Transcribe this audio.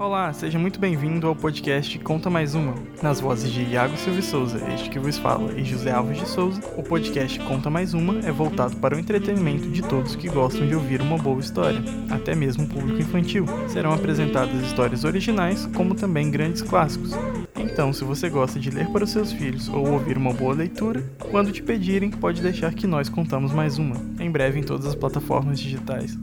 Olá, seja muito bem-vindo ao podcast Conta Mais Uma. Nas vozes de Iago Silva Souza, este que vos fala, e José Alves de Souza, o podcast Conta Mais Uma é voltado para o entretenimento de todos que gostam de ouvir uma boa história, até mesmo o público infantil. Serão apresentadas histórias originais, como também grandes clássicos. Então, se você gosta de ler para os seus filhos ou ouvir uma boa leitura, quando te pedirem, pode deixar que nós contamos mais uma, em breve em todas as plataformas digitais.